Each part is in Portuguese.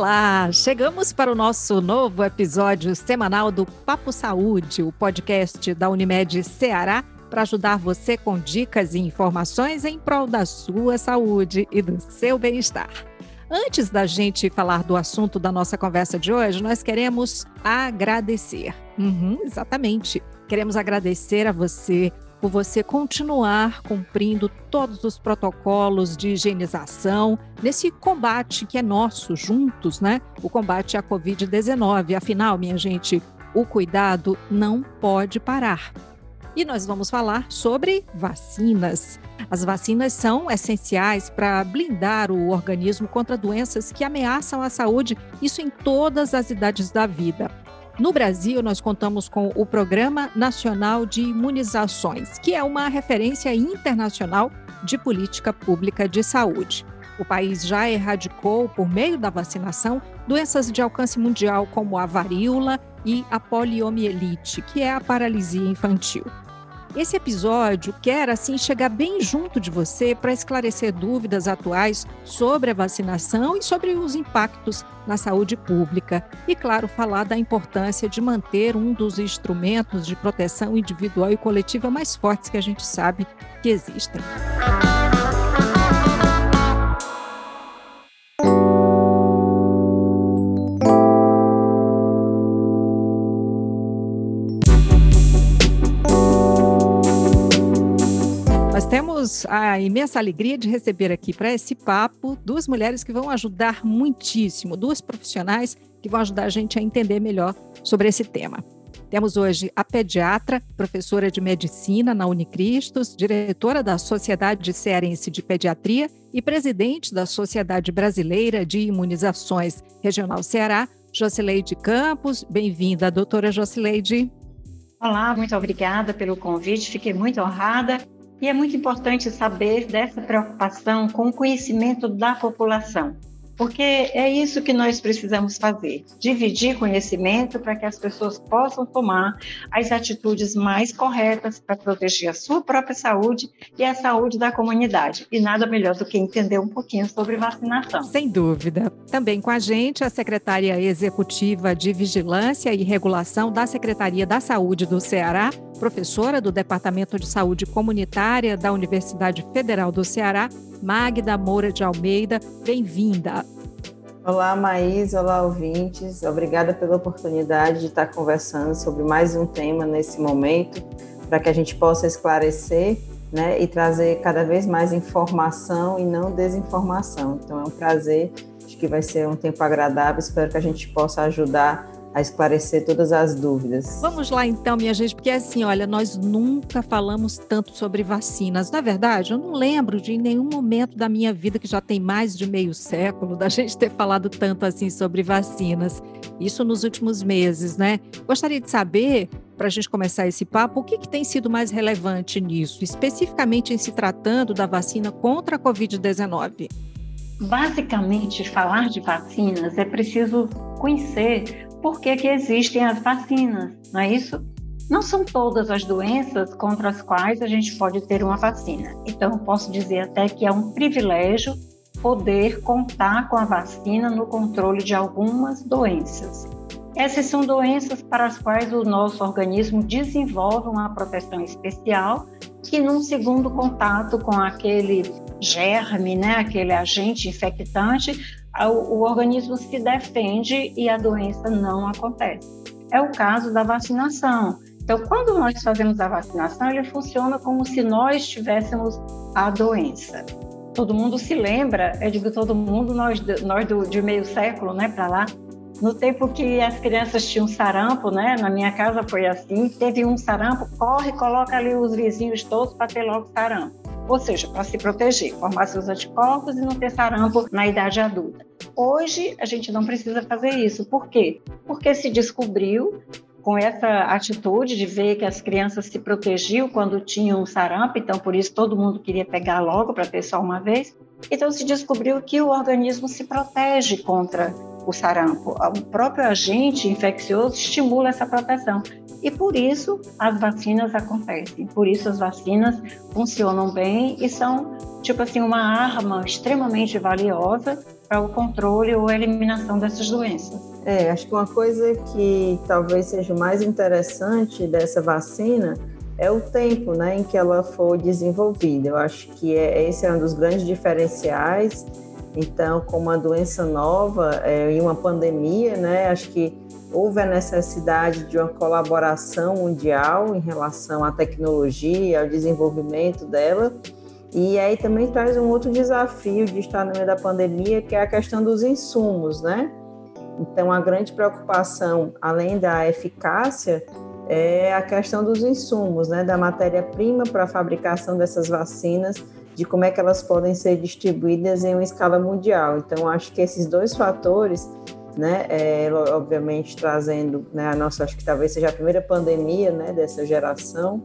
Olá, chegamos para o nosso novo episódio semanal do Papo Saúde, o podcast da Unimed Ceará para ajudar você com dicas e informações em prol da sua saúde e do seu bem-estar. Antes da gente falar do assunto da nossa conversa de hoje, nós queremos agradecer. Uhum, exatamente. Queremos agradecer a você por você continuar cumprindo todos os protocolos de higienização nesse combate que é nosso, juntos, né? O combate à Covid-19. Afinal, minha gente, o cuidado não pode parar. E nós vamos falar sobre vacinas. As vacinas são essenciais para blindar o organismo contra doenças que ameaçam a saúde, isso em todas as idades da vida. No Brasil, nós contamos com o Programa Nacional de Imunizações, que é uma referência internacional de política pública de saúde. O país já erradicou, por meio da vacinação, doenças de alcance mundial como a varíola e a poliomielite, que é a paralisia infantil. Esse episódio quer, assim, chegar bem junto de você para esclarecer dúvidas atuais sobre a vacinação e sobre os impactos na saúde pública. E, claro, falar da importância de manter um dos instrumentos de proteção individual e coletiva mais fortes que a gente sabe que existem. Temos a imensa alegria de receber aqui para esse papo duas mulheres que vão ajudar muitíssimo, duas profissionais que vão ajudar a gente a entender melhor sobre esse tema. Temos hoje a pediatra, professora de medicina na Unicristos, diretora da Sociedade Cearense de Pediatria e presidente da Sociedade Brasileira de Imunizações Regional Ceará, Jocileide Campos. Bem-vinda, doutora Jocileide. Olá, muito obrigada pelo convite, fiquei muito honrada e é muito importante saber dessa preocupação com o conhecimento da população porque é isso que nós precisamos fazer: dividir conhecimento para que as pessoas possam tomar as atitudes mais corretas para proteger a sua própria saúde e a saúde da comunidade. E nada melhor do que entender um pouquinho sobre vacinação. Sem dúvida. Também com a gente a secretária executiva de Vigilância e Regulação da Secretaria da Saúde do Ceará, professora do Departamento de Saúde Comunitária da Universidade Federal do Ceará, Magda Moura de Almeida. Bem-vinda. Olá, Maís. Olá, ouvintes. Obrigada pela oportunidade de estar conversando sobre mais um tema nesse momento, para que a gente possa esclarecer né, e trazer cada vez mais informação e não desinformação. Então, é um prazer. Acho que vai ser um tempo agradável. Espero que a gente possa ajudar a esclarecer todas as dúvidas. Vamos lá então, minha gente, porque assim, olha, nós nunca falamos tanto sobre vacinas. Na verdade, eu não lembro de nenhum momento da minha vida que já tem mais de meio século da gente ter falado tanto assim sobre vacinas. Isso nos últimos meses, né? Gostaria de saber, para a gente começar esse papo, o que, que tem sido mais relevante nisso, especificamente em se tratando da vacina contra a Covid-19. Basicamente, falar de vacinas é preciso conhecer por que, que existem as vacinas, não é isso? Não são todas as doenças contra as quais a gente pode ter uma vacina. Então, posso dizer até que é um privilégio poder contar com a vacina no controle de algumas doenças. Essas são doenças para as quais o nosso organismo desenvolve uma proteção especial, que num segundo contato com aquele germe, né, aquele agente infectante, o, organismo se defende e a doença não acontece. É o caso da vacinação. Então, quando nós fazemos a vacinação, ele funciona como se nós tivéssemos a doença. Todo mundo se lembra, eu digo todo mundo, nós, nós do, de meio século né, para lá, no tempo que as crianças tinham sarampo, né? Na minha casa foi assim, teve um sarampo, corre, coloca ali os vizinhos todos para ter logo sarampo ou seja, para se proteger, formar seus anticorpos e não ter sarampo na idade adulta. Hoje a gente não precisa fazer isso. Por quê? Porque se descobriu com essa atitude de ver que as crianças se protegiam quando tinham sarampo, então por isso todo mundo queria pegar logo para ter só uma vez. Então se descobriu que o organismo se protege contra o sarampo. O próprio agente infeccioso estimula essa proteção. E por isso as vacinas acontecem, por isso as vacinas funcionam bem e são, tipo assim, uma arma extremamente valiosa para o controle ou eliminação dessas doenças. É, acho que uma coisa que talvez seja mais interessante dessa vacina é o tempo né, em que ela foi desenvolvida. Eu acho que é, esse é um dos grandes diferenciais. Então, com uma doença nova é, e uma pandemia, né, acho que houve a necessidade de uma colaboração mundial em relação à tecnologia, ao desenvolvimento dela. E aí também traz um outro desafio de estar no meio da pandemia, que é a questão dos insumos, né? Então, a grande preocupação, além da eficácia, é a questão dos insumos, né, da matéria-prima para a fabricação dessas vacinas, de como é que elas podem ser distribuídas em uma escala mundial. Então, acho que esses dois fatores, né, é, obviamente trazendo, né, a nossa, acho que talvez seja a primeira pandemia, né, dessa geração,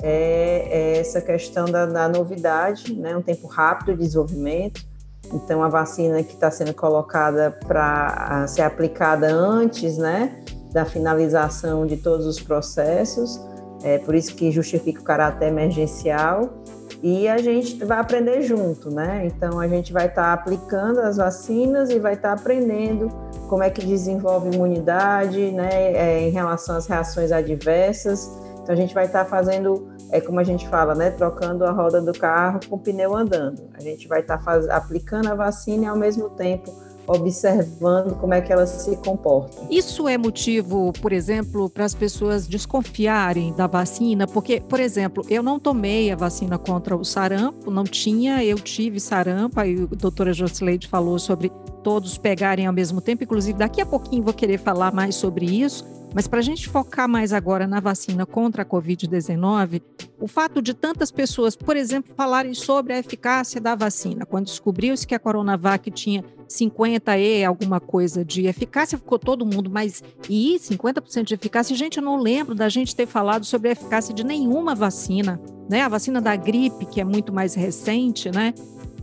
é, é essa questão da, da novidade, né, um tempo rápido de desenvolvimento, então, a vacina que está sendo colocada para ser aplicada antes, né, da finalização de todos os processos, é por isso que justifica o caráter emergencial. E a gente vai aprender junto, né? Então, a gente vai estar tá aplicando as vacinas e vai estar tá aprendendo como é que desenvolve imunidade, né, é, em relação às reações adversas. Então, a gente vai estar tá fazendo é como a gente fala, né? Trocando a roda do carro com o pneu andando. A gente vai estar tá aplicando a vacina e ao mesmo tempo observando como é que elas se comportam. Isso é motivo, por exemplo, para as pessoas desconfiarem da vacina? Porque, por exemplo, eu não tomei a vacina contra o sarampo, não tinha, eu tive sarampo, aí a doutora Jocileide falou sobre todos pegarem ao mesmo tempo, inclusive daqui a pouquinho vou querer falar mais sobre isso. Mas para a gente focar mais agora na vacina contra a Covid-19, o fato de tantas pessoas, por exemplo, falarem sobre a eficácia da vacina, quando descobriu-se que a Coronavac tinha 50 e alguma coisa de eficácia, ficou todo mundo, mas e 50% de eficácia? Gente, eu não lembro da gente ter falado sobre a eficácia de nenhuma vacina, né? A vacina da gripe, que é muito mais recente, né?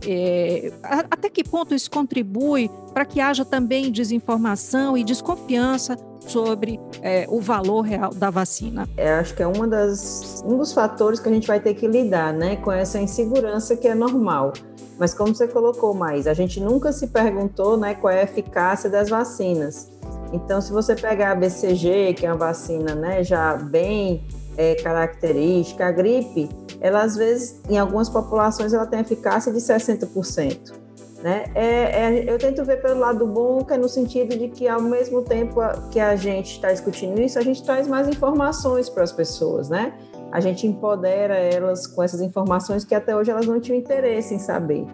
É, até que ponto isso contribui para que haja também desinformação e desconfiança sobre é, o valor real da vacina? Eu é, acho que é uma das, um dos fatores que a gente vai ter que lidar, né, com essa insegurança que é normal. Mas como você colocou mais, a gente nunca se perguntou, né, qual é a eficácia das vacinas. Então, se você pegar a BCG, que é uma vacina, né, já bem é, característica, a gripe, ela às vezes, em algumas populações, ela tem eficácia de 60%. Né? É, é, eu tento ver pelo lado bom, que é no sentido de que, ao mesmo tempo que a gente está discutindo isso, a gente traz mais informações para as pessoas, né? A gente empodera elas com essas informações que até hoje elas não tinham interesse em saber.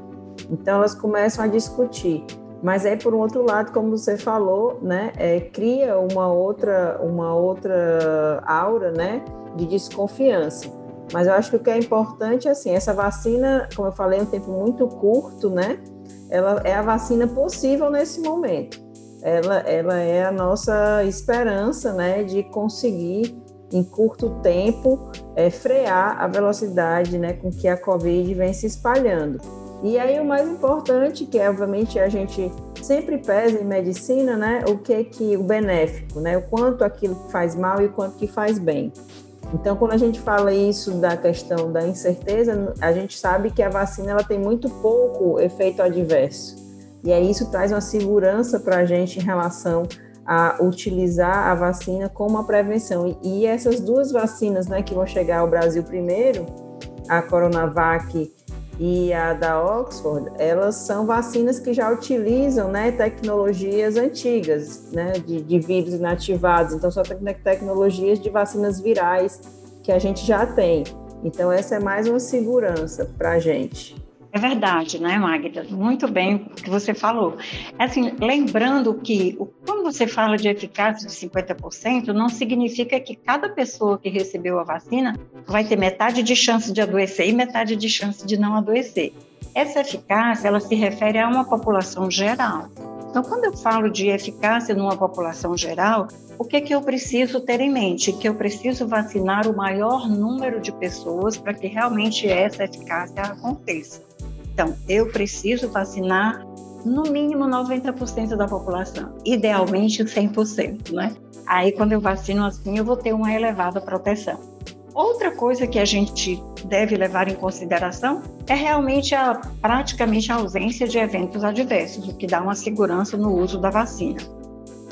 Então, elas começam a discutir. Mas aí, por um outro lado, como você falou, né, é, cria uma outra, uma outra aura, né, de desconfiança. Mas eu acho que o que é importante, assim, essa vacina, como eu falei, é um tempo muito curto, né? Ela é a vacina possível nesse momento. Ela, ela é a nossa esperança, né, de conseguir em curto tempo é, frear a velocidade, né, com que a Covid vem se espalhando. E aí o mais importante, que é, obviamente a gente sempre pesa em medicina, né, o que é que o benéfico, né, o quanto aquilo faz mal e o quanto que faz bem. Então, quando a gente fala isso da questão da incerteza, a gente sabe que a vacina ela tem muito pouco efeito adverso. E aí isso traz uma segurança para a gente em relação a utilizar a vacina como uma prevenção. E essas duas vacinas né, que vão chegar ao Brasil primeiro, a Coronavac e a da Oxford, elas são vacinas que já utilizam né, tecnologias antigas, né, de, de vírus inativados. Então, são tecnologias de vacinas virais que a gente já tem. Então, essa é mais uma segurança para a gente. É verdade, né, Magda? Muito bem o que você falou. Assim, lembrando que quando você fala de eficácia de 50%, não significa que cada pessoa que recebeu a vacina vai ter metade de chance de adoecer e metade de chance de não adoecer. Essa eficácia, ela se refere a uma população geral. Então, quando eu falo de eficácia numa população geral, o que, que eu preciso ter em mente? Que eu preciso vacinar o maior número de pessoas para que realmente essa eficácia aconteça. Então, eu preciso vacinar no mínimo 90% da população, idealmente 100%, né? Aí, quando eu vacino assim, eu vou ter uma elevada proteção. Outra coisa que a gente deve levar em consideração é realmente a praticamente a ausência de eventos adversos, o que dá uma segurança no uso da vacina.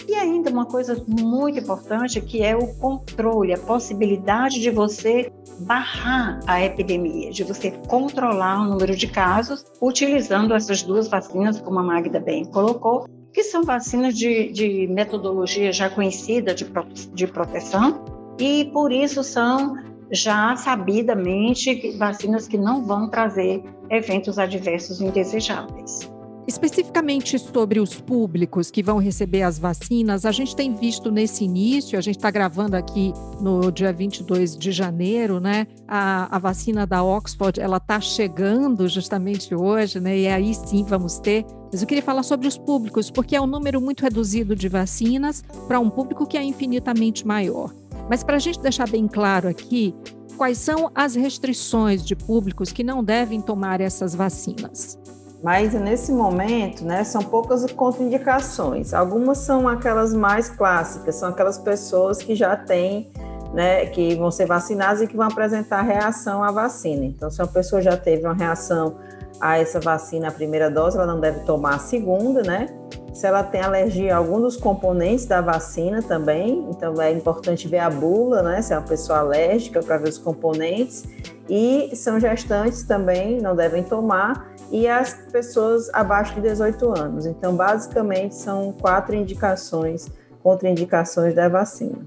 E ainda uma coisa muito importante que é o controle, a possibilidade de você barrar a epidemia, de você controlar o número de casos utilizando essas duas vacinas, como a Magda bem colocou, que são vacinas de, de metodologia já conhecida de, de proteção e por isso são já sabidamente vacinas que não vão trazer eventos adversos indesejáveis. Especificamente sobre os públicos que vão receber as vacinas, a gente tem visto nesse início, a gente está gravando aqui no dia 22 de janeiro, né? A, a vacina da Oxford, ela está chegando justamente hoje, né? E aí sim vamos ter. Mas eu queria falar sobre os públicos, porque é um número muito reduzido de vacinas para um público que é infinitamente maior. Mas para a gente deixar bem claro aqui, quais são as restrições de públicos que não devem tomar essas vacinas? Mas nesse momento, né, são poucas contraindicações. Algumas são aquelas mais clássicas, são aquelas pessoas que já têm, né, que vão ser vacinadas e que vão apresentar reação à vacina. Então, se uma pessoa já teve uma reação a essa vacina, a primeira dose, ela não deve tomar a segunda, né? Se ela tem alergia a algum dos componentes da vacina também, então é importante ver a bula, né? Se é uma pessoa alérgica para ver os componentes. E são gestantes também, não devem tomar e as pessoas abaixo de 18 anos. Então, basicamente, são quatro indicações, contraindicações da vacina.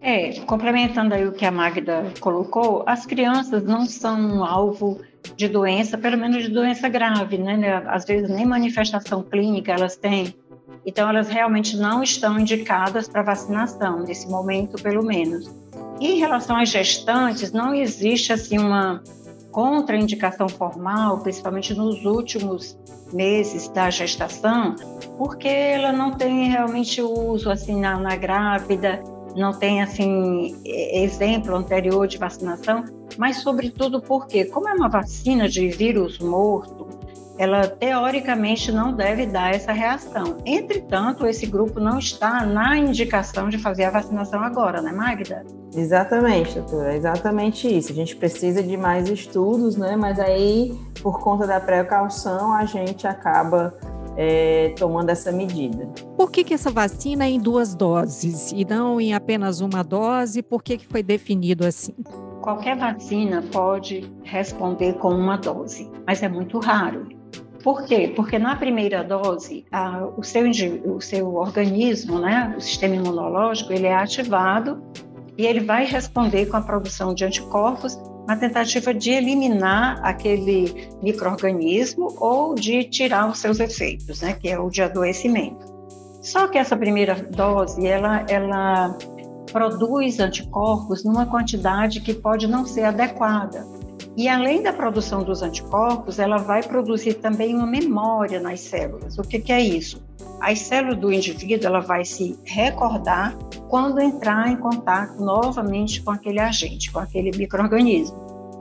É, complementando aí o que a Magda colocou, as crianças não são alvo de doença, pelo menos de doença grave, né? Às vezes nem manifestação clínica elas têm. Então, elas realmente não estão indicadas para vacinação, nesse momento, pelo menos. E em relação às gestantes, não existe assim uma contraindicação formal, principalmente nos últimos meses da gestação, porque ela não tem realmente uso assim na, na grávida, não tem assim exemplo anterior de vacinação, mas sobretudo porque, como é uma vacina de vírus morto, ela teoricamente não deve dar essa reação. Entretanto, esse grupo não está na indicação de fazer a vacinação agora, né, Magda? Exatamente, doutora, é exatamente isso. A gente precisa de mais estudos, né? Mas aí, por conta da precaução, a gente acaba é, tomando essa medida. Por que, que essa vacina é em duas doses e não em apenas uma dose? Por que, que foi definido assim? Qualquer vacina pode responder com uma dose, mas é muito raro. Por quê? Porque na primeira dose, a, o, seu, o seu organismo, né, o sistema imunológico, ele é ativado e ele vai responder com a produção de anticorpos na tentativa de eliminar aquele microorganismo ou de tirar os seus efeitos, né, que é o de adoecimento. Só que essa primeira dose, ela, ela produz anticorpos numa quantidade que pode não ser adequada. E além da produção dos anticorpos, ela vai produzir também uma memória nas células. O que, que é isso? As células do indivíduo ela vai se recordar quando entrar em contato novamente com aquele agente, com aquele microorganismo.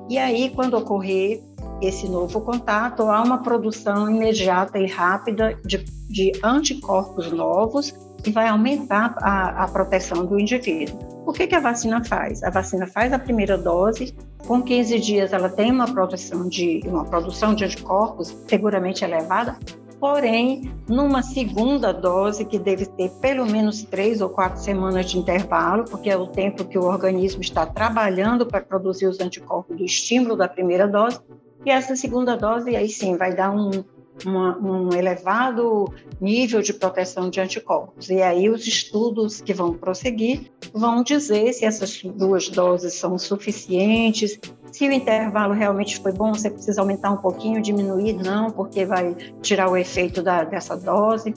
E aí, quando ocorrer esse novo contato, há uma produção imediata e rápida de, de anticorpos novos que vai aumentar a, a proteção do indivíduo. O que, que a vacina faz? A vacina faz a primeira dose, com 15 dias ela tem uma produção de uma produção de anticorpos seguramente elevada, porém, numa segunda dose, que deve ter pelo menos três ou quatro semanas de intervalo, porque é o tempo que o organismo está trabalhando para produzir os anticorpos do estímulo da primeira dose, e essa segunda dose, aí sim, vai dar um, uma, um elevado nível de proteção de anticorpos. E aí os estudos que vão prosseguir vão dizer se essas duas doses são suficientes, se o intervalo realmente foi bom, você precisa aumentar um pouquinho, diminuir, não, porque vai tirar o efeito da, dessa dose.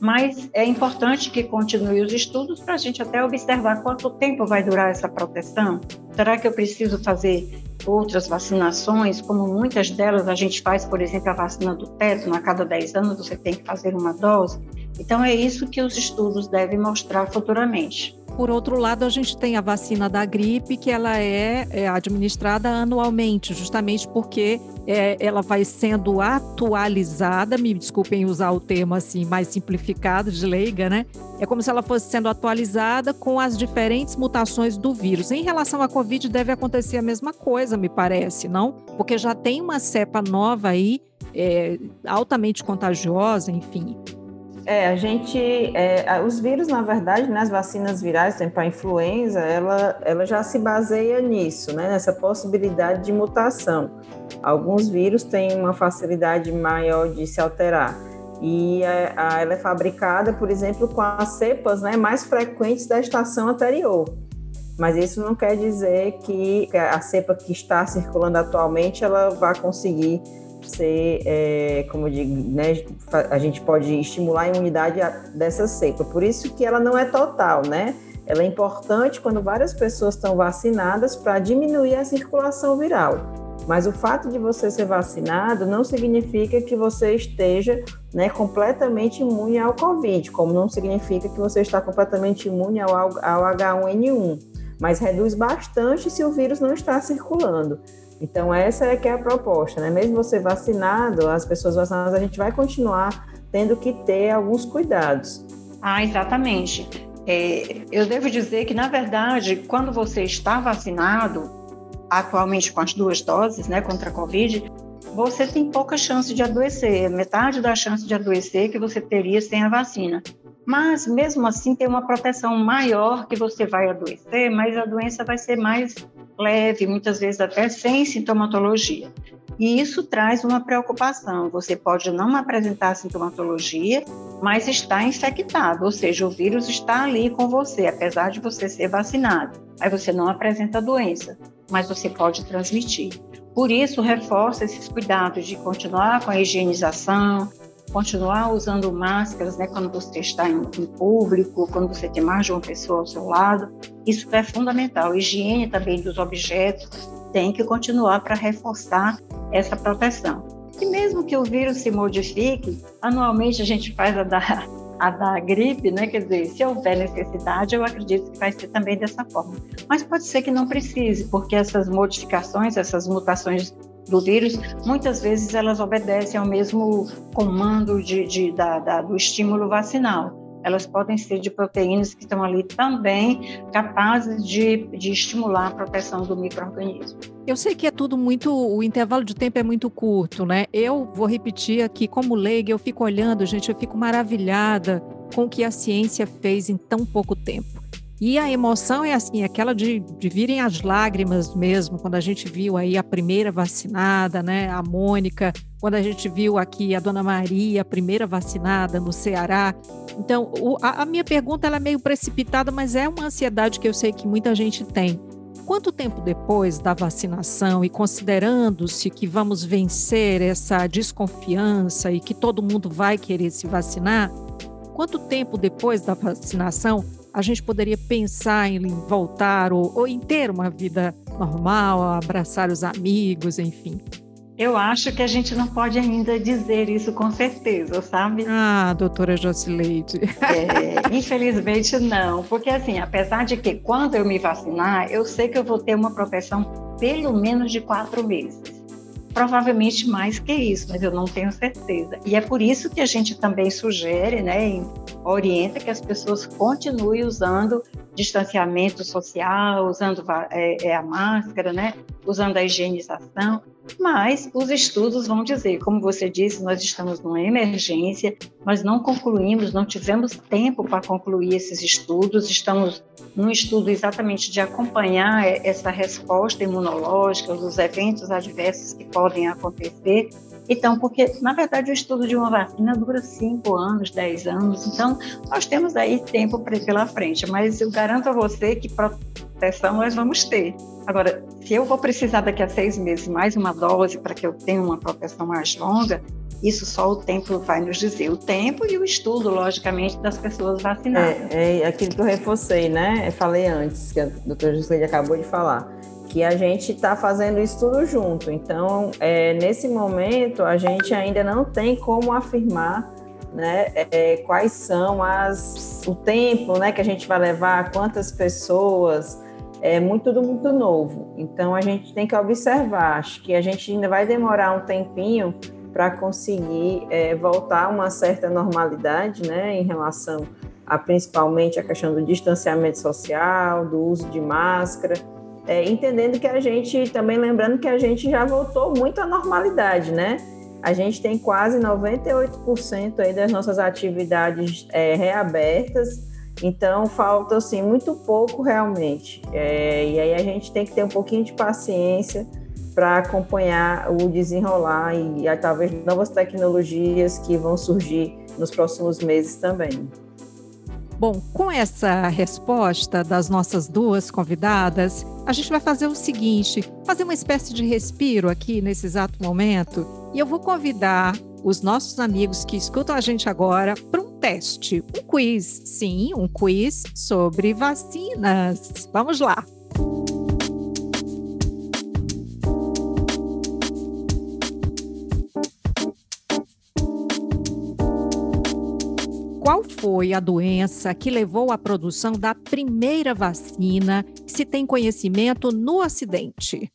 Mas é importante que continue os estudos para a gente até observar quanto tempo vai durar essa proteção. Será que eu preciso fazer outras vacinações, como muitas delas a gente faz, por exemplo, a vacina do tétano, a cada 10 anos você tem que fazer uma dose. Então é isso que os estudos devem mostrar futuramente. por outro lado, a gente tem a vacina da gripe, que ela é, é administrada anualmente, justamente porque é, ela vai sendo atualizada, me desculpem usar o termo assim mais simplificado de leiga, né? É como se ela fosse sendo atualizada com as diferentes mutações do vírus. Em relação à Covid, deve acontecer a mesma coisa, me parece, não? Porque já tem uma cepa nova aí, é, altamente contagiosa, enfim. É, a gente, é, os vírus, na verdade, né, vacinas virais, para a influenza, ela, ela já se baseia nisso, né, nessa possibilidade de mutação. Alguns vírus têm uma facilidade maior de se alterar. E a, a, ela é fabricada, por exemplo, com as cepas né, mais frequentes da estação anterior. Mas isso não quer dizer que a cepa que está circulando atualmente ela vai conseguir ser, é, como eu digo, né, a gente pode estimular a imunidade dessa cepa. Por isso que ela não é total, né? Ela é importante quando várias pessoas estão vacinadas para diminuir a circulação viral. Mas o fato de você ser vacinado não significa que você esteja né, completamente imune ao Covid, como não significa que você está completamente imune ao, ao H1N1, mas reduz bastante se o vírus não está circulando. Então, essa é que é a proposta, né? Mesmo você vacinado, as pessoas vacinadas, a gente vai continuar tendo que ter alguns cuidados. Ah, exatamente. É, eu devo dizer que, na verdade, quando você está vacinado, atualmente com as duas doses, né, contra a Covid, você tem pouca chance de adoecer, metade da chance de adoecer que você teria sem a vacina. Mas, mesmo assim, tem uma proteção maior que você vai adoecer, mas a doença vai ser mais leve, muitas vezes até sem sintomatologia. E isso traz uma preocupação. Você pode não apresentar sintomatologia, mas está infectado, ou seja, o vírus está ali com você, apesar de você ser vacinado. Aí você não apresenta a doença, mas você pode transmitir. Por isso, reforça esses cuidados de continuar com a higienização, continuar usando máscaras, né, quando você está em, em, público, quando você tem mais de uma pessoa ao seu lado, isso é fundamental. Higiene também dos objetos tem que continuar para reforçar essa proteção. E mesmo que o vírus se modifique, anualmente a gente faz a da, a da gripe, né? Quer dizer, se houver necessidade, eu acredito que vai ser também dessa forma. Mas pode ser que não precise, porque essas modificações, essas mutações do vírus, muitas vezes elas obedecem ao mesmo comando de, de da, da, do estímulo vacinal. Elas podem ser de proteínas que estão ali também capazes de, de estimular a proteção do microorganismo. Eu sei que é tudo muito, o intervalo de tempo é muito curto, né? Eu vou repetir aqui, como leiga, eu fico olhando, gente, eu fico maravilhada com o que a ciência fez em tão pouco tempo. E a emoção é assim, aquela de, de virem as lágrimas mesmo, quando a gente viu aí a primeira vacinada, né, a Mônica, quando a gente viu aqui a Dona Maria, a primeira vacinada no Ceará. Então, o, a, a minha pergunta ela é meio precipitada, mas é uma ansiedade que eu sei que muita gente tem. Quanto tempo depois da vacinação e considerando-se que vamos vencer essa desconfiança e que todo mundo vai querer se vacinar, quanto tempo depois da vacinação a gente poderia pensar em voltar ou, ou em ter uma vida normal, abraçar os amigos, enfim? Eu acho que a gente não pode ainda dizer isso com certeza, sabe? Ah, doutora Jocileide. É, infelizmente não, porque assim, apesar de que quando eu me vacinar, eu sei que eu vou ter uma proteção pelo menos de quatro meses provavelmente mais que isso, mas eu não tenho certeza. E é por isso que a gente também sugere, né, orienta que as pessoas continuem usando distanciamento social, usando é, é, a máscara, né, usando a higienização, mas os estudos vão dizer, como você disse, nós estamos numa emergência, nós não concluímos, não tivemos tempo para concluir esses estudos, estamos num estudo exatamente de acompanhar essa resposta imunológica, os eventos adversos que podem acontecer. Então, porque na verdade o estudo de uma vacina dura 5 anos, 10 anos, então nós temos aí tempo pela frente, mas eu garanto a você que proteção nós vamos ter. Agora, se eu vou precisar daqui a seis meses mais uma dose para que eu tenha uma proteção mais longa, isso só o tempo vai nos dizer. O tempo e o estudo, logicamente, das pessoas vacinadas. É, é aquilo que eu reforcei, né? Eu falei antes, que a doutora Gisleide acabou de falar, que a gente está fazendo isso tudo junto. Então, é, nesse momento, a gente ainda não tem como afirmar né? É, quais são as o tempo, né, que a gente vai levar, quantas pessoas, é muito tudo muito novo. Então a gente tem que observar. Acho que a gente ainda vai demorar um tempinho para conseguir é, voltar a uma certa normalidade, né, em relação a principalmente a questão do distanciamento social, do uso de máscara, é, entendendo que a gente também lembrando que a gente já voltou muito à normalidade, né? A gente tem quase 98% aí das nossas atividades é, reabertas, então falta assim muito pouco realmente. É, e aí a gente tem que ter um pouquinho de paciência para acompanhar o desenrolar e, e talvez novas tecnologias que vão surgir nos próximos meses também. Bom, com essa resposta das nossas duas convidadas, a gente vai fazer o seguinte: fazer uma espécie de respiro aqui nesse exato momento, e eu vou convidar os nossos amigos que escutam a gente agora para um teste, um quiz. Sim, um quiz sobre vacinas. Vamos lá. Foi a doença que levou à produção da primeira vacina que se tem conhecimento no Ocidente?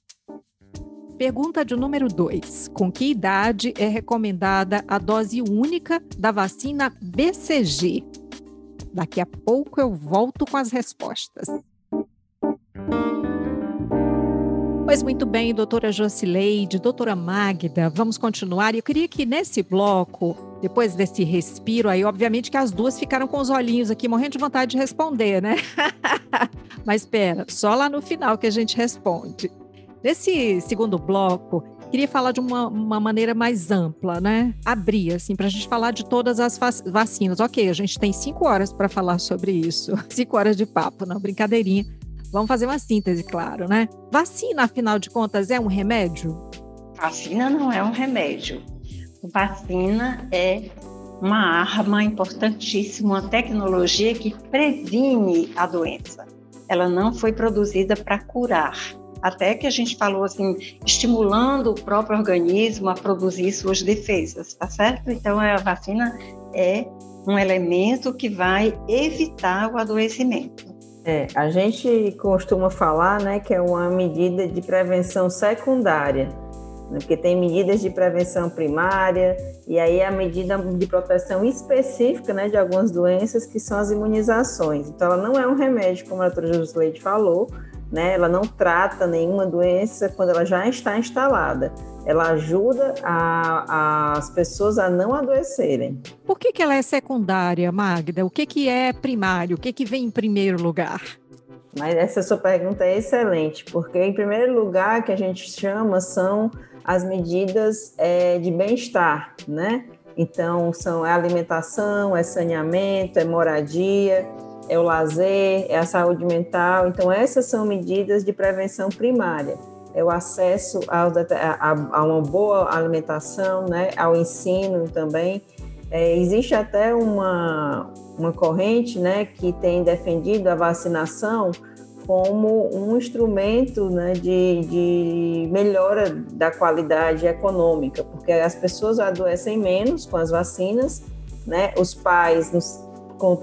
Pergunta de número 2. Com que idade é recomendada a dose única da vacina BCG? Daqui a pouco eu volto com as respostas. Pois muito bem, doutora Jocileide, doutora Magda, vamos continuar. Eu queria que nesse bloco, depois desse respiro aí, obviamente que as duas ficaram com os olhinhos aqui, morrendo de vontade de responder, né? Mas espera, só lá no final que a gente responde. Nesse segundo bloco, queria falar de uma, uma maneira mais ampla, né? Abrir, assim, para a gente falar de todas as vacinas. Ok, a gente tem cinco horas para falar sobre isso. Cinco horas de papo, não, brincadeirinha. Vamos fazer uma síntese, claro, né? Vacina, afinal de contas, é um remédio? Vacina não é um remédio. Vacina é uma arma importantíssima, uma tecnologia que previne a doença. Ela não foi produzida para curar. Até que a gente falou assim, estimulando o próprio organismo a produzir suas defesas, tá certo? Então a vacina é um elemento que vai evitar o adoecimento. É, a gente costuma falar, né, que é uma medida de prevenção secundária, porque tem medidas de prevenção primária e aí a medida de proteção específica, né, de algumas doenças que são as imunizações. Então, ela não é um remédio, como a doutora Jusleide falou, né, ela não trata nenhuma doença quando ela já está instalada ela ajuda a, a, as pessoas a não adoecerem. Por que, que ela é secundária, Magda? O que, que é primário? O que, que vem em primeiro lugar? Mas essa sua pergunta é excelente, porque em primeiro lugar que a gente chama são as medidas é, de bem-estar, né? Então são é alimentação, é saneamento, é moradia, é o lazer, é a saúde mental. Então essas são medidas de prevenção primária é o acesso ao, a, a, uma boa alimentação, né, ao ensino também. É, existe até uma, uma corrente né, que tem defendido a vacinação como um instrumento né, de, de melhora da qualidade econômica, porque as pessoas adoecem menos com as vacinas, né, os pais nos,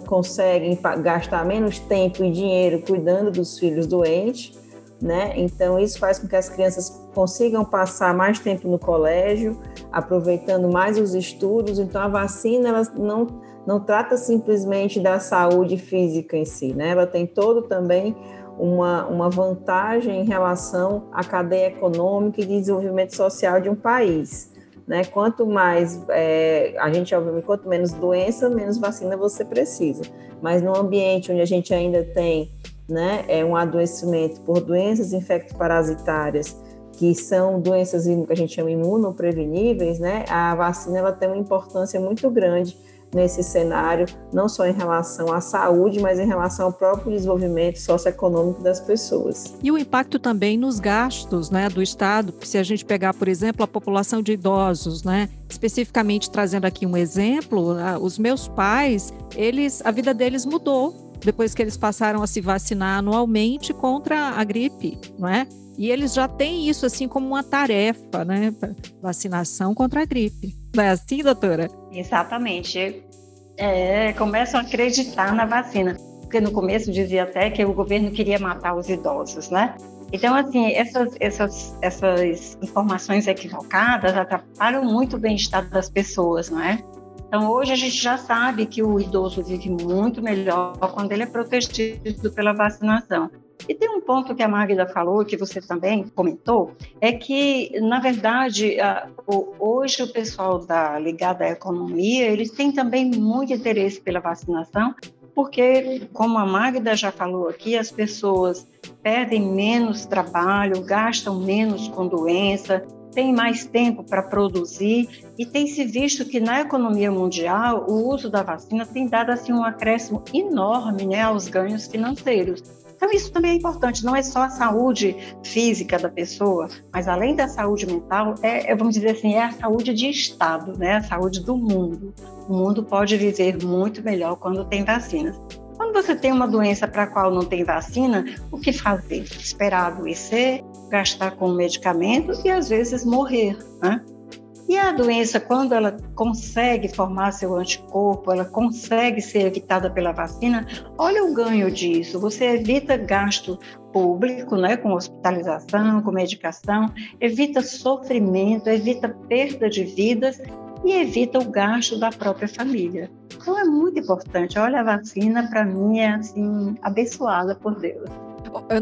conseguem gastar menos tempo e dinheiro cuidando dos filhos doentes, né? Então isso faz com que as crianças consigam passar mais tempo no colégio, aproveitando mais os estudos. Então a vacina ela não não trata simplesmente da saúde física em si, né? Ela tem todo também uma, uma vantagem em relação à cadeia econômica e de desenvolvimento social de um país. Né? Quanto mais é, a gente, obviamente, quanto menos doença, menos vacina você precisa. Mas no ambiente onde a gente ainda tem né, é um adoecimento por doenças infectoparasitárias, que são doenças que a gente chama imunopreveníveis, né, a vacina ela tem uma importância muito grande nesse cenário, não só em relação à saúde, mas em relação ao próprio desenvolvimento socioeconômico das pessoas. E o impacto também nos gastos né, do Estado, se a gente pegar, por exemplo, a população de idosos, né, especificamente trazendo aqui um exemplo, os meus pais, eles, a vida deles mudou depois que eles passaram a se vacinar anualmente contra a gripe, não é? E eles já têm isso assim como uma tarefa, né? Vacinação contra a gripe. Não é assim, doutora? Exatamente. É, começam a acreditar na vacina. Porque no começo dizia até que o governo queria matar os idosos, né? Então, assim, essas, essas, essas informações equivocadas atrapalham muito o bem-estar das pessoas, não é? Então, hoje a gente já sabe que o idoso vive muito melhor quando ele é protegido pela vacinação. E tem um ponto que a Magda falou, que você também comentou, é que, na verdade, hoje o pessoal da, ligado à economia, eles têm também muito interesse pela vacinação, porque, como a Magda já falou aqui, as pessoas perdem menos trabalho, gastam menos com doença, tem mais tempo para produzir e tem se visto que na economia mundial o uso da vacina tem dado assim um acréscimo enorme né, aos ganhos financeiros. Então isso também é importante, não é só a saúde física da pessoa, mas além da saúde mental, é, é vamos dizer assim, é a saúde de Estado, né, a saúde do mundo. O mundo pode viver muito melhor quando tem vacinas. Quando você tem uma doença para a qual não tem vacina, o que fazer? Esperar adoecer, gastar com medicamento e às vezes morrer, né? E a doença, quando ela consegue formar seu anticorpo, ela consegue ser evitada pela vacina, olha o ganho disso. Você evita gasto público, né, com hospitalização, com medicação, evita sofrimento, evita perda de vidas e evita o gasto da própria família. Então é muito importante. Olha, a vacina para mim é assim abençoada por Deus.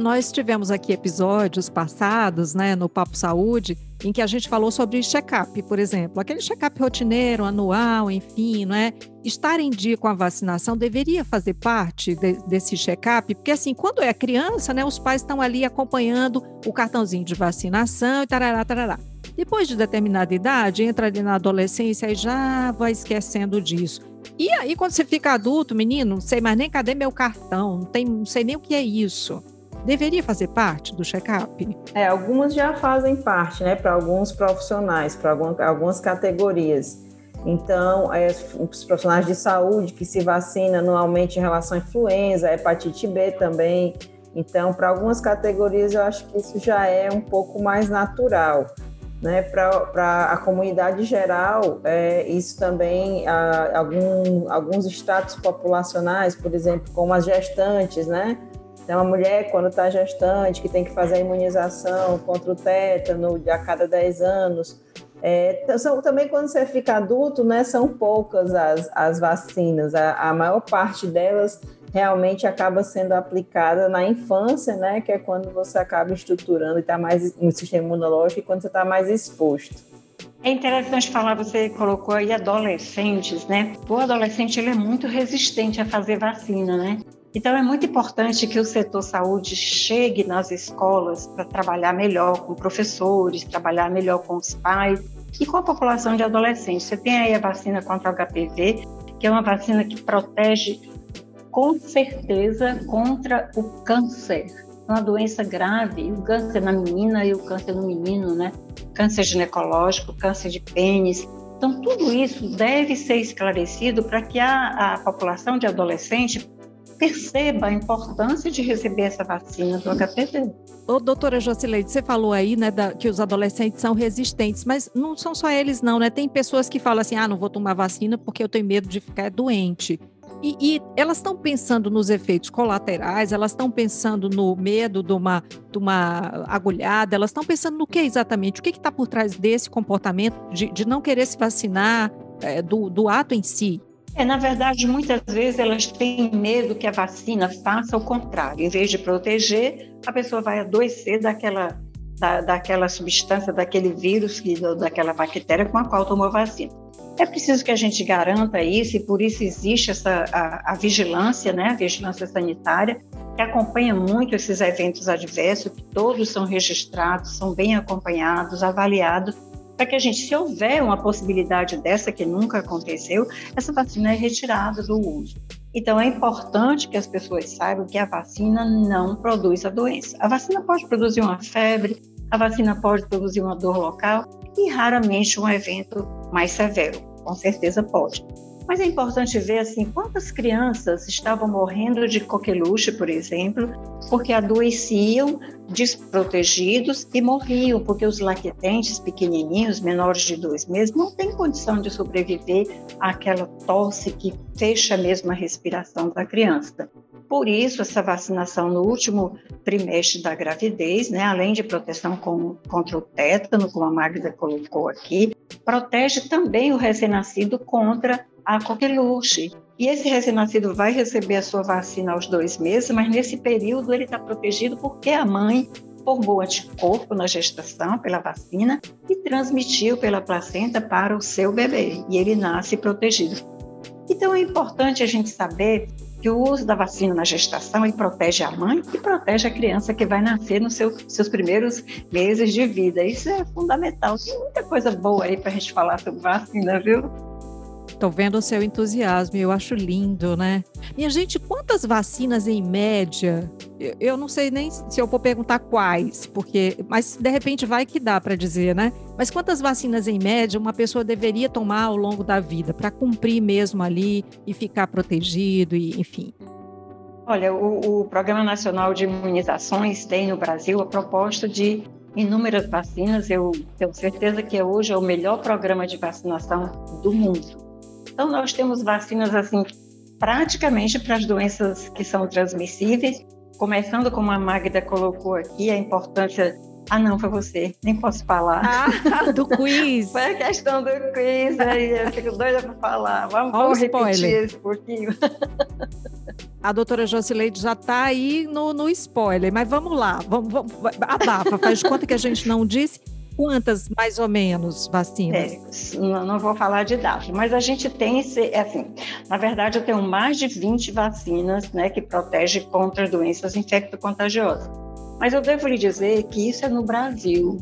Nós tivemos aqui episódios passados, né, no Papo Saúde, em que a gente falou sobre check-up, por exemplo, aquele check-up rotineiro, anual, enfim, não é? Estar em dia com a vacinação deveria fazer parte de, desse check-up, porque assim, quando é criança, né, os pais estão ali acompanhando o cartãozinho de vacinação e tarará, tarará. Depois de determinada idade, entra ali na adolescência e já vai esquecendo disso. E aí, quando você fica adulto, menino, não sei mais nem cadê meu cartão, não, tem, não sei nem o que é isso. Deveria fazer parte do check-up? É, algumas já fazem parte, né, para alguns profissionais, para algumas categorias. Então, é, os profissionais de saúde que se vacinam anualmente em relação à influenza, hepatite B também. Então, para algumas categorias, eu acho que isso já é um pouco mais natural né, para a comunidade geral, é, isso também, a, algum, alguns status populacionais, por exemplo, como as gestantes, né? Então, a mulher, quando está gestante, que tem que fazer a imunização contra o tétano a cada 10 anos. É, são, também, quando você fica adulto, né, são poucas as, as vacinas. A, a maior parte delas realmente acaba sendo aplicada na infância, né? Que é quando você acaba estruturando e está mais no sistema imunológico e quando você está mais exposto. É interessante falar, você colocou aí adolescentes, né? O adolescente ele é muito resistente a fazer vacina, né? Então é muito importante que o setor saúde chegue nas escolas para trabalhar melhor com professores, trabalhar melhor com os pais e com a população de adolescentes. Você tem aí a vacina contra o HPV, que é uma vacina que protege com certeza contra o câncer, uma doença grave, o câncer na menina e o câncer no menino, né? Câncer ginecológico, câncer de pênis. Então, tudo isso deve ser esclarecido para que a, a população de adolescente perceba a importância de receber essa vacina do HPV. Ô, doutora Jocileide, você falou aí, né, da, que os adolescentes são resistentes, mas não são só eles não, né? Tem pessoas que falam assim, ah, não vou tomar vacina porque eu tenho medo de ficar doente. E, e elas estão pensando nos efeitos colaterais, elas estão pensando no medo de uma, de uma agulhada, elas estão pensando no que exatamente? O que está por trás desse comportamento de, de não querer se vacinar, é, do, do ato em si? É, na verdade, muitas vezes elas têm medo que a vacina faça o contrário. Em vez de proteger, a pessoa vai adoecer daquela, da, daquela substância, daquele vírus, daquela bactéria com a qual tomou a vacina. É preciso que a gente garanta isso e por isso existe essa a, a vigilância, né, a vigilância sanitária, que acompanha muito esses eventos adversos, que todos são registrados, são bem acompanhados, avaliados, para que a gente, se houver uma possibilidade dessa que nunca aconteceu, essa vacina é retirada do uso. Então, é importante que as pessoas saibam que a vacina não produz a doença. A vacina pode produzir uma febre, a vacina pode produzir uma dor local e raramente um evento mais severo. Com certeza pode. Mas é importante ver assim quantas crianças estavam morrendo de coqueluche, por exemplo, porque adoeciam, desprotegidos e morriam, porque os lactentes pequenininhos, menores de dois meses, não têm condição de sobreviver àquela tosse que fecha mesmo a respiração da criança. Por isso, essa vacinação no último trimestre da gravidez, né, além de proteção com, contra o tétano, como a Magda colocou aqui, protege também o recém-nascido contra a coqueluche. E esse recém-nascido vai receber a sua vacina aos dois meses, mas nesse período ele está protegido porque a mãe formou anticorpo na gestação pela vacina e transmitiu pela placenta para o seu bebê. E ele nasce protegido. Então é importante a gente saber que o uso da vacina na gestação ele protege a mãe e protege a criança que vai nascer nos seu, seus primeiros meses de vida. Isso é fundamental. Tem muita coisa boa aí para a gente falar sobre vacina, viu? Estou vendo o seu entusiasmo, eu acho lindo, né? Minha gente, quantas vacinas em média? Eu não sei nem se eu vou perguntar quais, porque, mas de repente vai que dá para dizer, né? Mas quantas vacinas em média uma pessoa deveria tomar ao longo da vida para cumprir mesmo ali e ficar protegido e, enfim? Olha, o, o Programa Nacional de Imunizações tem no Brasil a proposta de inúmeras vacinas. Eu tenho certeza que hoje é o melhor programa de vacinação do mundo. Então, nós temos vacinas, assim, praticamente para as doenças que são transmissíveis, começando como a Magda colocou aqui, a importância ah, não, foi você. Nem posso falar. Ah, do quiz. foi a questão do quiz. Aí eu fico doida para falar. Vamos, vamos repetir esse pouquinho. A doutora Jocileide já está aí no, no spoiler, mas vamos lá. Vamos, vamos, abafa, faz de conta que a gente não disse quantas mais ou menos vacinas? É, não, não, vou falar de dados, mas a gente tem esse, é assim, na verdade eu tenho mais de 20 vacinas, né, que protegem contra doenças infecto-contagiosas. Mas eu devo lhe dizer que isso é no Brasil.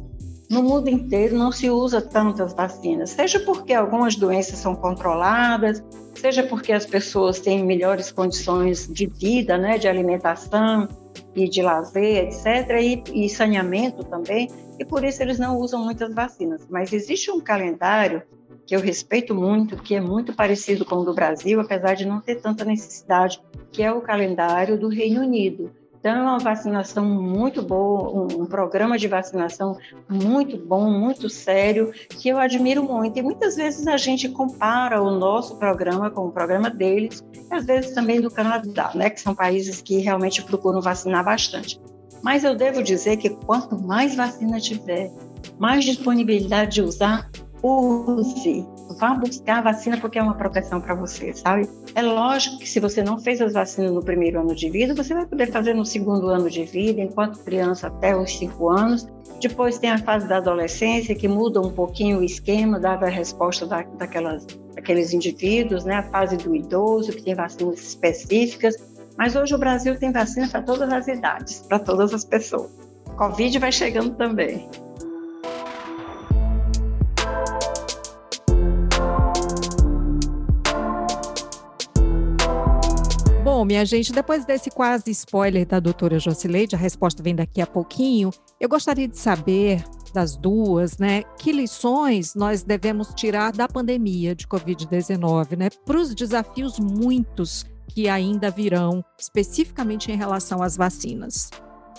No mundo inteiro não se usa tantas vacinas, seja porque algumas doenças são controladas, seja porque as pessoas têm melhores condições de vida, né, de alimentação e de lazer, etc., e, e saneamento também e por isso eles não usam muitas vacinas. Mas existe um calendário que eu respeito muito, que é muito parecido com o do Brasil, apesar de não ter tanta necessidade, que é o calendário do Reino Unido. Então, é uma vacinação muito boa, um, programa de vacinação muito bom, muito sério, que eu admiro muito. E muitas vezes a gente compara o nosso programa com o programa deles, e às vezes também do Canadá, né, que são países que realmente procuram vacinar bastante. Mas eu devo dizer que quanto mais vacina tiver, mais disponibilidade de usar, use. Vá buscar a vacina porque é uma proteção para você, sabe? É lógico que se você não fez as vacinas no primeiro ano de vida, você vai poder fazer no segundo ano de vida, enquanto criança até os cinco anos. Depois tem a fase da adolescência, que muda um pouquinho o esquema, dada a resposta da, daquelas, daqueles indivíduos, né? A fase do idoso, que tem vacinas específicas. Mas hoje o Brasil tem vacina para todas as idades, para todas as pessoas. Covid vai chegando também. Bom, minha gente, depois desse quase spoiler da doutora Jocileide, a resposta vem daqui a pouquinho. Eu gostaria de saber das duas, né? Que lições nós devemos tirar da pandemia de Covid-19, né? Para os desafios muitos que ainda virão, especificamente em relação às vacinas?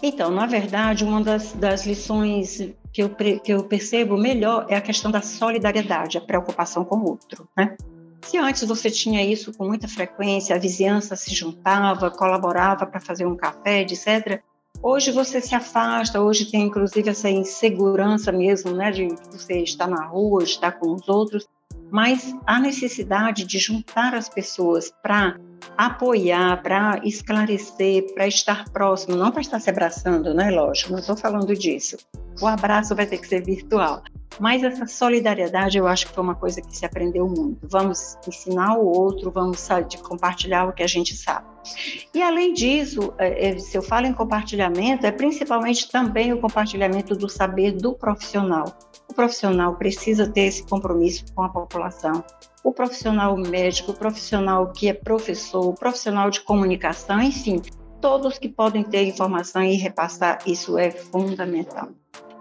Então, na verdade, uma das, das lições que eu, que eu percebo melhor é a questão da solidariedade, a preocupação com o outro, né? Se antes você tinha isso com muita frequência, a vizinhança se juntava, colaborava para fazer um café, etc. Hoje você se afasta, hoje tem inclusive essa insegurança mesmo, né, de você estar na rua, estar com os outros, mas a necessidade de juntar as pessoas para apoiar, para esclarecer, para estar próximo, não para estar se abraçando, né? Lógico, não estou falando disso. O abraço vai ter que ser virtual. Mas essa solidariedade eu acho que foi uma coisa que se aprendeu muito. Vamos ensinar o outro, vamos de compartilhar o que a gente sabe. E além disso, é, é, se eu falo em compartilhamento, é principalmente também o compartilhamento do saber do profissional. Profissional precisa ter esse compromisso com a população o profissional médico, o profissional que é professor, o profissional de comunicação, enfim, todos que podem ter informação e repassar, isso é fundamental.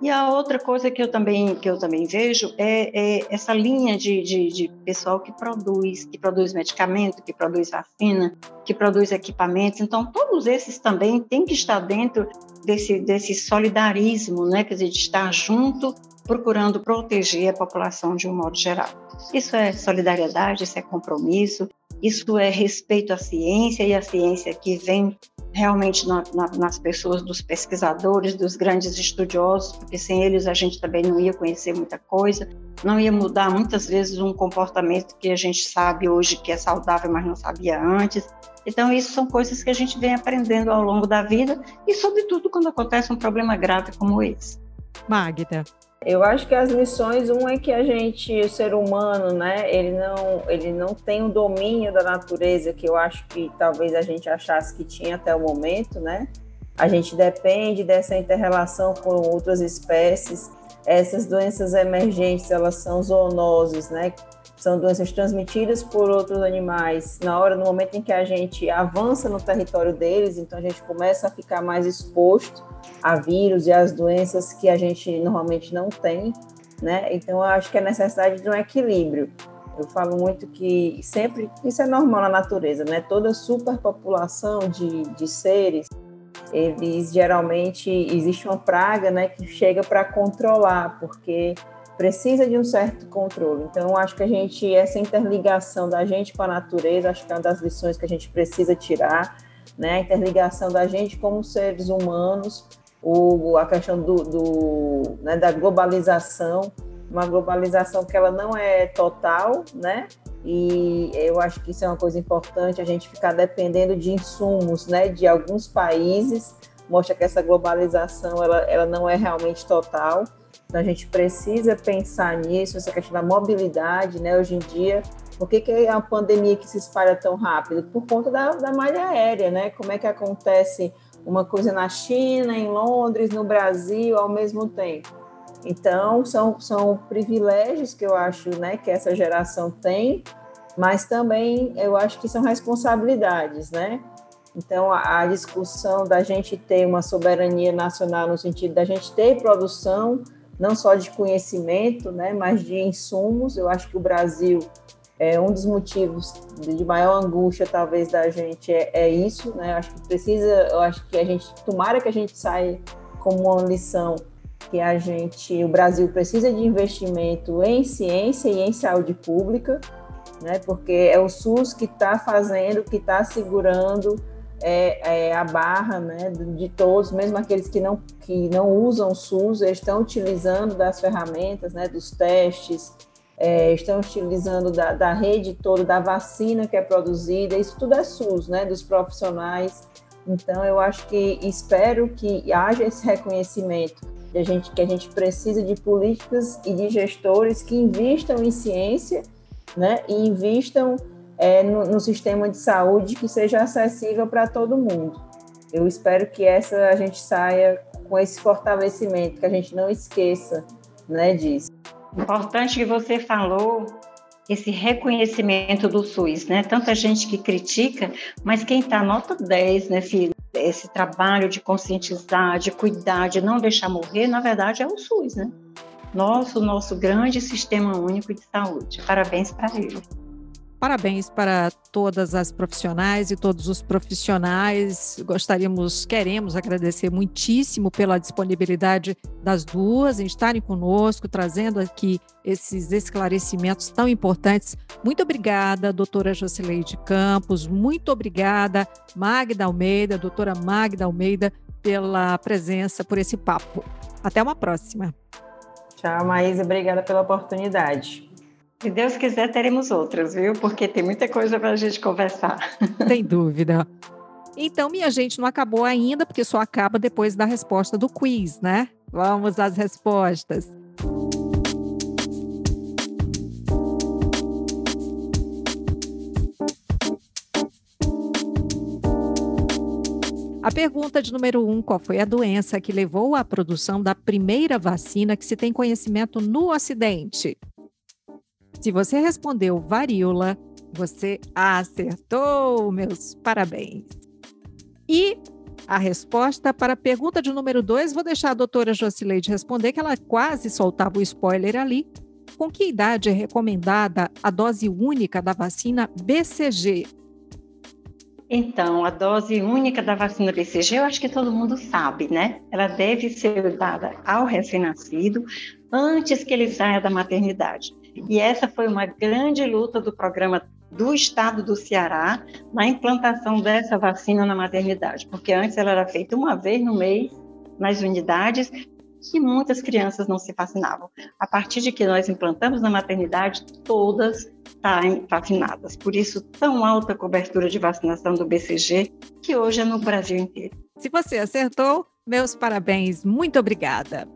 E a outra coisa que eu também, que eu também vejo é, é essa linha de, de, de, pessoal que produz, que produz medicamento, que produz vacina, que produz equipamentos. Então, todos esses também têm que estar dentro desse, desse solidarismo, né? quer dizer, de estar junto, procurando proteger a população de um modo geral. Isso é solidariedade, isso é compromisso, isso é respeito à ciência e a ciência que vem realmente na, na, nas pessoas dos pesquisadores, dos grandes estudiosos, porque sem eles a gente também não ia conhecer muita coisa, não ia mudar muitas vezes um comportamento que a gente sabe hoje que é saudável, mas não sabia antes. Então, isso são coisas que a gente vem aprendendo ao longo da vida e, sobretudo, quando acontece um problema grave como esse. Magda, eu acho que as lições, um é que a gente, o ser humano, né, ele não, ele não tem o domínio da natureza que eu acho que talvez a gente achasse que tinha até o momento, né? A gente depende dessa interrelação com outras espécies. Essas doenças emergentes, elas são zoonoses, né? São doenças transmitidas por outros animais. Na hora, no momento em que a gente avança no território deles, então a gente começa a ficar mais exposto a vírus e as doenças que a gente normalmente não tem, né? Então, eu acho que a necessidade de um equilíbrio. Eu falo muito que sempre, isso é normal na natureza, né? Toda superpopulação de, de seres, eles geralmente, existe uma praga, né, que chega para controlar, porque precisa de um certo controle. Então, acho que a gente, essa interligação da gente com a natureza, acho que é uma das lições que a gente precisa tirar, né? A interligação da gente como seres humanos, o, a questão do, do né, da globalização, uma globalização que ela não é total, né? E eu acho que isso é uma coisa importante, a gente ficar dependendo de insumos, né, de alguns países, mostra que essa globalização ela, ela não é realmente total. Então a gente precisa pensar nisso, essa questão da mobilidade, né? Hoje em dia por que, que é a pandemia que se espalha tão rápido? Por conta da, da malha aérea, né? Como é que acontece uma coisa na China, em Londres, no Brasil, ao mesmo tempo? Então, são, são privilégios que eu acho né, que essa geração tem, mas também eu acho que são responsabilidades, né? Então, a, a discussão da gente ter uma soberania nacional no sentido da gente ter produção, não só de conhecimento, né, mas de insumos. Eu acho que o Brasil é um dos motivos de maior angústia, talvez, da gente é, é isso, né? Eu acho que precisa, eu acho que a gente, tomara que a gente saia como uma lição que a gente, o Brasil precisa de investimento em ciência e em saúde pública, né? Porque é o SUS que está fazendo, que está segurando é, é, a barra, né? De todos, mesmo aqueles que não que não usam o SUS, eles estão utilizando das ferramentas, né? Dos testes é, estão utilizando da, da, rede toda, da vacina que é produzida, isso tudo é SUS, né, dos profissionais. Então, eu acho que espero que haja esse reconhecimento de a gente, que a gente precisa de políticas e de gestores que investam em ciência né, e investam é, no, no sistema de saúde que seja acessível para todo mundo. Eu espero que essa a gente saia com esse fortalecimento, que a gente não esqueça né, disso. Importante que você falou esse reconhecimento do SUS, né? Tanta gente que critica, mas quem está nota 10 nesse esse trabalho de conscientizar, de cuidar, de não deixar morrer, na verdade é o SUS, né? Nosso, nosso grande sistema único de saúde. Parabéns para ele. Parabéns para todas as profissionais e todos os profissionais. Gostaríamos, queremos agradecer muitíssimo pela disponibilidade das duas em estarem conosco, trazendo aqui esses esclarecimentos tão importantes. Muito obrigada, doutora Jocileide Campos. Muito obrigada, Magda Almeida, doutora Magda Almeida, pela presença, por esse papo. Até uma próxima. Tchau, Maísa. Obrigada pela oportunidade. Se Deus quiser, teremos outras, viu? Porque tem muita coisa para a gente conversar. Sem dúvida. Então, minha gente, não acabou ainda, porque só acaba depois da resposta do quiz, né? Vamos às respostas. A pergunta de número um: qual foi a doença que levou à produção da primeira vacina que se tem conhecimento no Ocidente? Se você respondeu varíola, você acertou, meus parabéns. E A resposta para a pergunta de número 2, vou deixar a doutora Jocileide responder, que ela quase soltava o spoiler ali. Com que idade é recomendada a dose única da vacina BCG? Então, a dose única da vacina BCG, eu acho que todo mundo sabe, né? Ela deve ser dada ao recém-nascido antes que ele saia da maternidade. E essa foi uma grande luta do programa do estado do Ceará na implantação dessa vacina na maternidade, porque antes ela era feita uma vez no mês nas unidades e muitas crianças não se vacinavam. A partir de que nós implantamos na maternidade, todas saem vacinadas. Por isso, tão alta cobertura de vacinação do BCG, que hoje é no Brasil inteiro. Se você acertou, meus parabéns. Muito obrigada.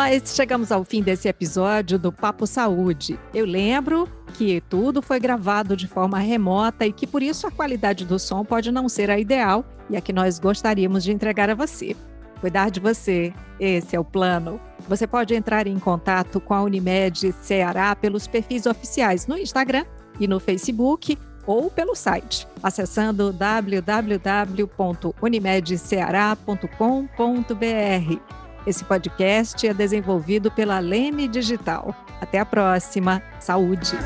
Nós chegamos ao fim desse episódio do Papo Saúde. Eu lembro que tudo foi gravado de forma remota e que por isso a qualidade do som pode não ser a ideal e a que nós gostaríamos de entregar a você. Cuidar de você, esse é o plano. Você pode entrar em contato com a Unimed Ceará pelos perfis oficiais no Instagram e no Facebook ou pelo site, acessando www.unimedceará.com.br. Esse podcast é desenvolvido pela Leme Digital. Até a próxima. Saúde!